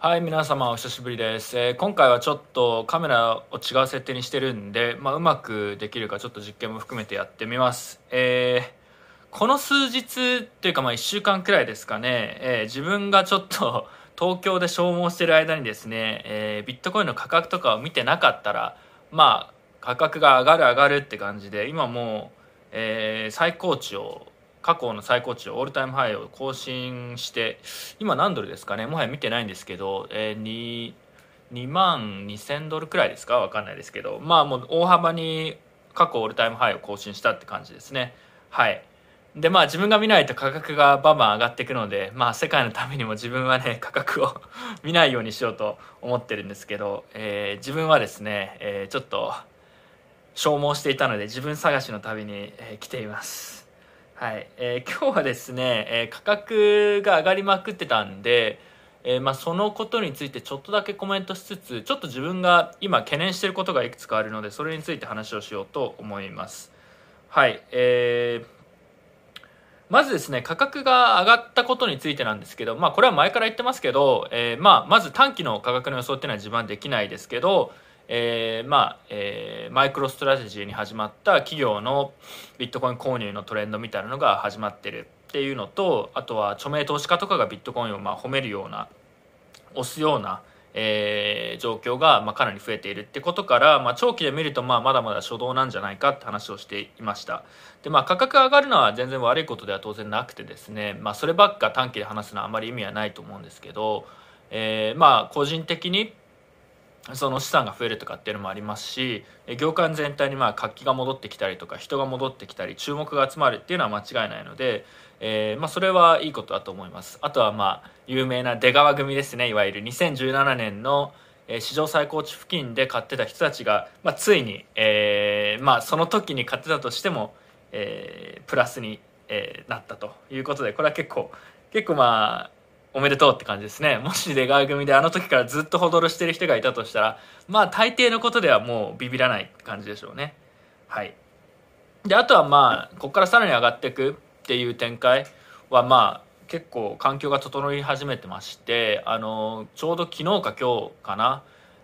はい皆様お久しぶりです、えー今回はちょっとカメラを違う設定にしてるんで、まあ、うまくできるかちょっと実験も含めてやってみます。えーこの数日っていうかまあ1週間くらいですかね、えー自分がちょっと 東京で消耗してる間にですね、えビットコインの価格とかを見てなかったらまあ価格が上がる上がるって感じで今もう、えー最高値を過去の最高値オールタイムハイを更新して今何ドルですかね？もはや見てないんですけど、えー、2, 2万2000ドルくらいですか？わかんないですけど。まあもう大幅に過去オールタイムハイを更新したって感じですね。はい。でまあ自分が見ないと価格がバンバン上がっていくのでまあ世界のためにも自分はね 価格を 見ないようにしようと思ってるんですけど、えー自分はですね、えーちょっと消耗していたので自分探しの旅に、えー来ています。はい、えー今日はですね、えー価格が上がりまくってたんで、えーまあ、そのことについてちょっとだけコメントしつつちょっと自分が今懸念してることがいくつかあるのでそれについて話をしようと思います。はい。えーまずですね価格が上がったことについてなんですけど、まあ、これは前から言ってますけど、えまあ、まず短期の価格の予想っていうのは自分はできないですけど、えーまあえーマイクロストラテジーに始まった企業のビットコイン購入のトレンドみたいなのが始まってるっていうのとあとは著名投資家とかがビットコインをまあ褒めるような押すような、えー状況がまあかなり増えているってことから、まあ、長期で見るとまあまだまだ初動なんじゃないかって話をしていました。で、まあ、価格上がるのは全然悪いことでは当然なくてですね、まあ、そればっか短期で話すのはあまり意味はないと思うんですけど、えーまあ個人的にその資産が増えるとかっていうのもありますし業界全体にまあ活気が戻ってきたりとか人が戻ってきたり注目が集まるっていうのは間違いないので、えーまあ、それはいいことだと思います。あとはまあ有名な出川組ですね。いわゆる2017年の史上最高値付近で買ってた人たちが、まあ、ついに、えーまあ、その時に買ってたとしても、えープラスに、えなったということでこれは結構結構まあおめでとうって感じですね。もし出川組であの時からずっとホドルしてる人がいたとしたらまあ大抵のことではもうビビらない感じでしょうね。はい。であとはまあここからさらに上がっていくっていう展開はまあ結構環境が整い始めてましてあのちょうど昨日か今日かな、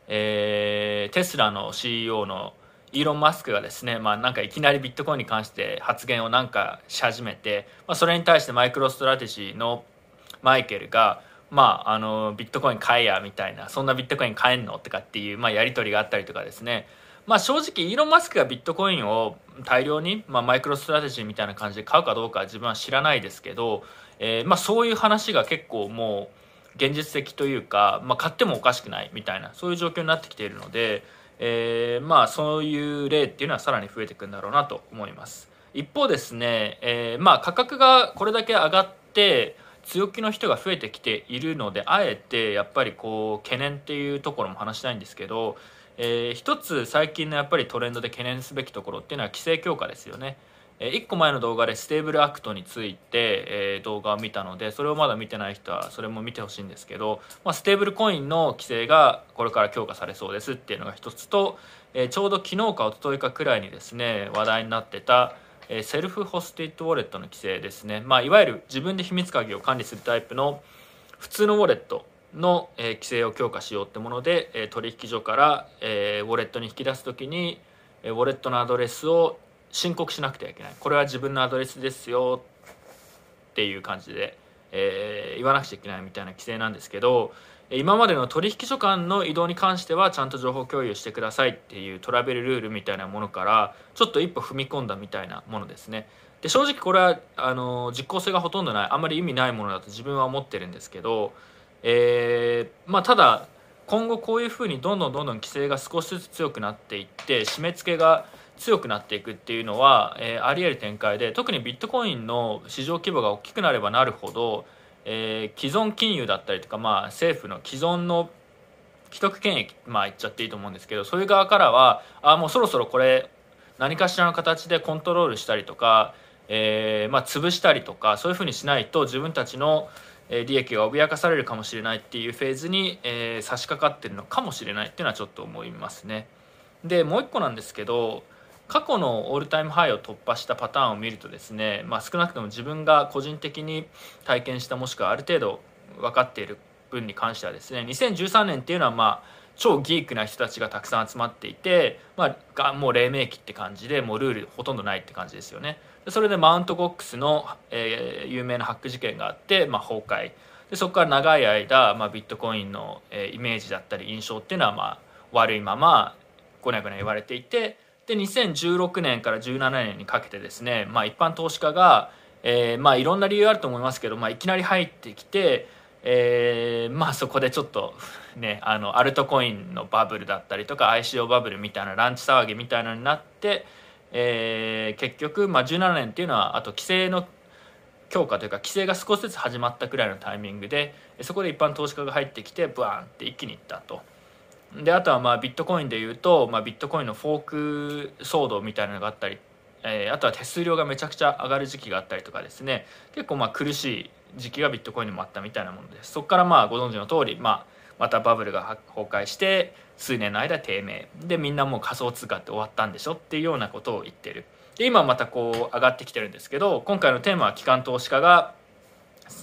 えーテスラの CEO のイーロン・マスクがですね、まあ、なんかいきなりビットコインに関して発言をなんかし始めて、まあ、それに対してマイクロストラテジーのマイケルが、まあ、あのビットコイン買えやみたいなそんなビットコイン買えんのとかっていう、まあ、やり取りがあったりとかですね。まあ正直イーロン・マスクがビットコインを大量に、まあ、マイクロストラテジーみたいな感じで買うかどうかは自分は知らないですけど、えーまあ、そういう話が結構もう現実的というか、まあ、買ってもおかしくないみたいなそういう状況になってきているので、えーまあそういう例っていうのはさらに増えていくんだろうなと思います。一方ですね、えーまあ価格がこれだけ上がって強気の人が増えてきているのであえてやっぱりこう懸念っていうところも話したいんですけど、えー一つ最近のやっぱりトレンドで懸念すべきところっていうのは規制強化ですよね。え1個前の動画で STABLE Act について、え動画を見たのでそれをまだ見てない人はそれも見てほしいんですけど、まあ、ステーブルコインの規制がこれから強化されそうですっていうのが一つと、えちょうど昨日か一昨日かくらいにですね話題になってた、え self-hosted wallet の規制ですね、まあ、いわゆる自分で秘密鍵を管理するタイプの普通のウォレットの、え規制を強化しようってもので、え取引所から、えウォレットに引き出す時に、えウォレットのアドレスを申告しなくてはいけない。これは自分のアドレスですよっていう感じで、え言わなくちゃいけないみたいな規制なんですけど今までの取引所間の移動に関してはちゃんと情報共有してくださいっていうトラベルルールみたいなものからちょっと一歩踏み込んだみたいなものですね。で正直これはあの実効性がほとんどないあんまり意味ないものだと自分は思ってるんですけど、えーまあただ今後こういうふうにどんどんどんどん規制が少しずつ強くなっていって締め付けが強くなっていくっていうのは、えーあり得る展開で特にビットコインの市場規模が大きくなればなるほど、えー既存金融だったりとか、まあ、政府の既存の既得権益まあ言っちゃっていいと思うんですけどそういう側からはあもうそろそろこれ何かしらの形でコントロールしたりとか、えーまあ、潰したりとかそういうふうにしないと自分たちの利益が脅かされるかもしれないっていうフェーズに、えー差し掛かってるのかもしれないっていうのはちょっと思いますね。でもう一個なんですけど過去のオールタイムハイを突破したパターンを見るとですね、まあ、少なくとも自分が個人的に体験したもしくはある程度分かっている分に関してはですね2013年っていうのはまあ超ギークな人たちがたくさん集まっていて、まあ、もう黎明期って感じでもうルールほとんどないって感じですよね。それでマウントゴックスの、えー、有名なハック事件があって、まあ、崩壊。でそこから長い間、まあ、ビットコインの、えー、イメージだったり印象っていうのは、まあ、悪いままごにゃごにゃ言われていてで2016年から17年にかけてですね、まあ、一般投資家が、えー、まあいろんな理由あると思いますけど、まあ、いきなり入ってきて、えー、まあそこでちょっとねあのアルトコインのバブルだったりとか ICO バブルみたいなランチ騒ぎみたいなのになって、えー、結局、まあ、17年っていうのはあと規制の強化というか規制が少しずつ始まったくらいのタイミングでそこで一般投資家が入ってきてブワーンって一気にいったと。であとはまあビットコインでいうと、まあ、ビットコインのフォーク騒動みたいなのがあったり、えー、あとは手数料がめちゃくちゃ上がる時期があったりとかですね。結構まあ苦しい時期がビットコインにもあったみたいなものです。そこからまあご存知の通り、まあ、またバブルが崩壊して数年の間低迷。でみんなもう仮想通貨って終わったんでしょっていうようなことを言ってる。で今またこう上がってきてるんですけど今回のテーマは機関投資家が、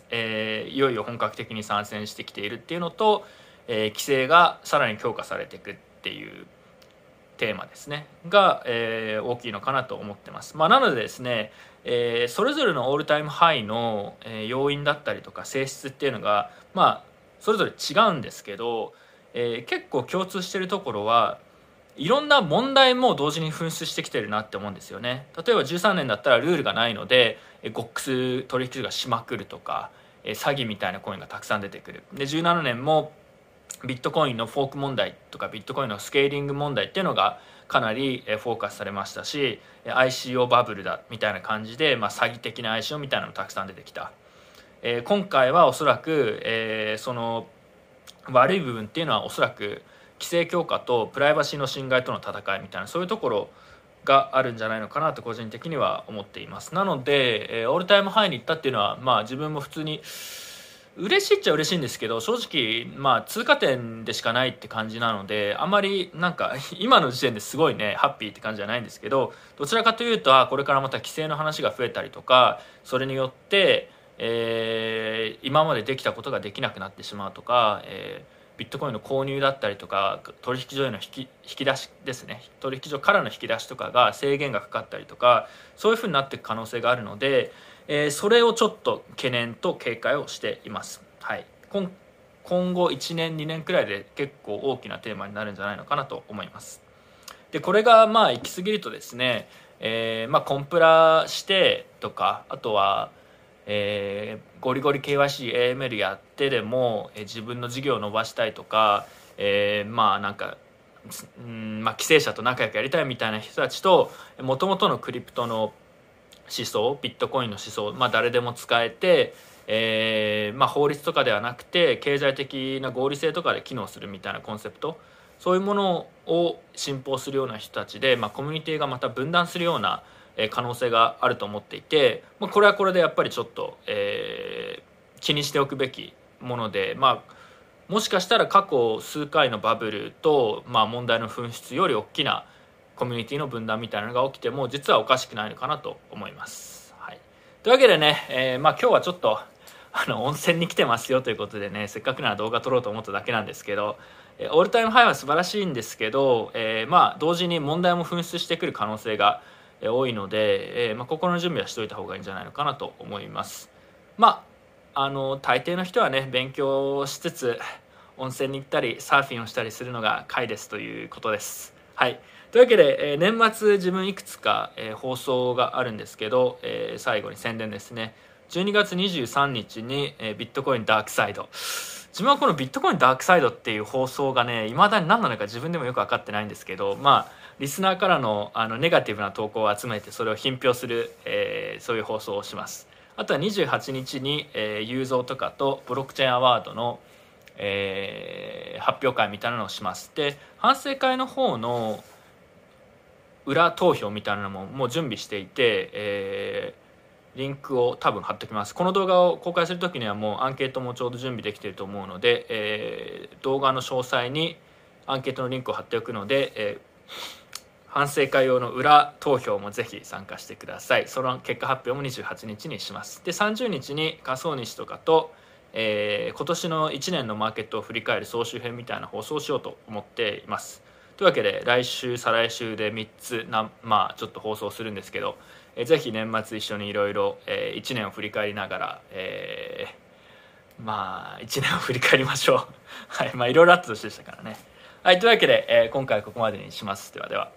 えー、いよいよ本格的に参戦してきているっていうのとえー、規制がさらに強化されていくっていうテーマですねが、えー、大きいのかなと思ってます。まあ、なのでですね、えー、それぞれのオールタイムハイの、えー、要因だったりとか性質っていうのがまあそれぞれ違うんですけど、えー、結構共通してるところはいろんな問題も同時に噴出してきてるなって思うんですよね。例えば13年だったらルールがないのでえゴックス取引所がしまくるとかえ詐欺みたいなコインがたくさん出てくる。で17年もビットコインのフォーク問題とかビットコインのスケーリング問題っていうのがかなりフォーカスされましたし ICO バブルだみたいな感じで、まあ、詐欺的な ICO みたいなのたくさん出てきた、えー、今回はおそらく、えー、その悪い部分っていうのはおそらく規制強化とプライバシーの侵害との戦いみたいなそういうところがあるんじゃないのかなと個人的には思っています。なので、えー、オールタイムハイに行ったっていうのはまあ自分も普通に嬉しいっちゃ嬉しいんですけど正直まあ通過点でしかないって感じなのであんまりなんか今の時点ですごいねハッピーって感じじゃないんですけどどちらかというとこれからまた規制の話が増えたりとかそれによって、えー、今までできたことができなくなってしまうとか、えー、ビットコインの購入だったりとか取引所への引き引き出しですね取引所からの引き出しとかが制限がかかったりとかそういうふうになっていく可能性があるので。えー、それをちょっと懸念と警戒をしています。はい、今今後1年2年くらいで結構大きなテーマになるんじゃないのかなと思います。でこれがまあ行き過ぎるとですね、えー、まあコンプラしてとかあとは、えー、ゴリゴリ KYCAML やってでも、えー、自分の事業を伸ばしたいとか、えー、まあなんかうんまあ、規制者と仲良くやりたいみたいな人たちともともとのクリプトの思想ビットコインの思想、まあ、誰でも使えて、えーまあ、法律とかではなくて経済的な合理性とかで機能するみたいなコンセプト。そういうものを信奉するような人たちで、まあ、コミュニティがまた分断するような可能性があると思っていて、まあ、これはこれでやっぱりちょっと、えー、気にしておくべきもので、まあ、もしかしたら過去数回のバブルと、まあ、問題の噴出より大きなコミュニティの分断みたいなのが起きても実はおかしくないのかなと思います。はい、というわけでね、えー、まあ、今日はちょっと あの温泉に来てますよということでねせっかくなら動画撮ろうと思っただけなんですけど、えー、オールタイムハイは素晴らしいんですけど、えー、まあ同時に問題も噴出してくる可能性が多いので、えまあ、心の準備はしといた方がいいんじゃないのかなと思います。まああの大抵の人はね勉強しつつ温泉に行ったりサーフィンをしたりするのが快ですということです。はい。というわけで、えー、年末自分いくつか、えー、放送があるんですけど、えー、最後に宣伝ですね。12月23日に、え、ビットコインダークサイド。自分はこのビットコインダークサイドっていう放送がねいまだに何なのか自分でもよく分かってないんですけどまあリスナーからのあのネガティブな投稿を集めてそれを品評する、えー、そういう放送をします。あとは28日に、えー、ユーゾーとかとブロックチェーンアワードの、えー、発表会みたいなのをします。で反省会の方の裏投票みたいなのももう準備していて、えー、リンクを多分貼っておきます。この動画を公開する時にはもうアンケートもちょうど準備できてると思うので、えー、動画の詳細にアンケートのリンクを貼っておくので、えー、反省会用の裏投票もぜひ参加してください。その結果発表も28日にします。で30日に仮想西とかとえー、今年の1年のマーケットを振り返る総集編みたいな放送をしようと思っています。というわけで来週再来週で3つなまあちょっと放送するんですけど、えー、ぜひ年末一緒にいろいろ1年を振り返りながら、えー、まあ1年を振り返りましょう。はいまあいろいろあった年でしたからね。はいというわけで、えー、今回はここまでにします。ではでは。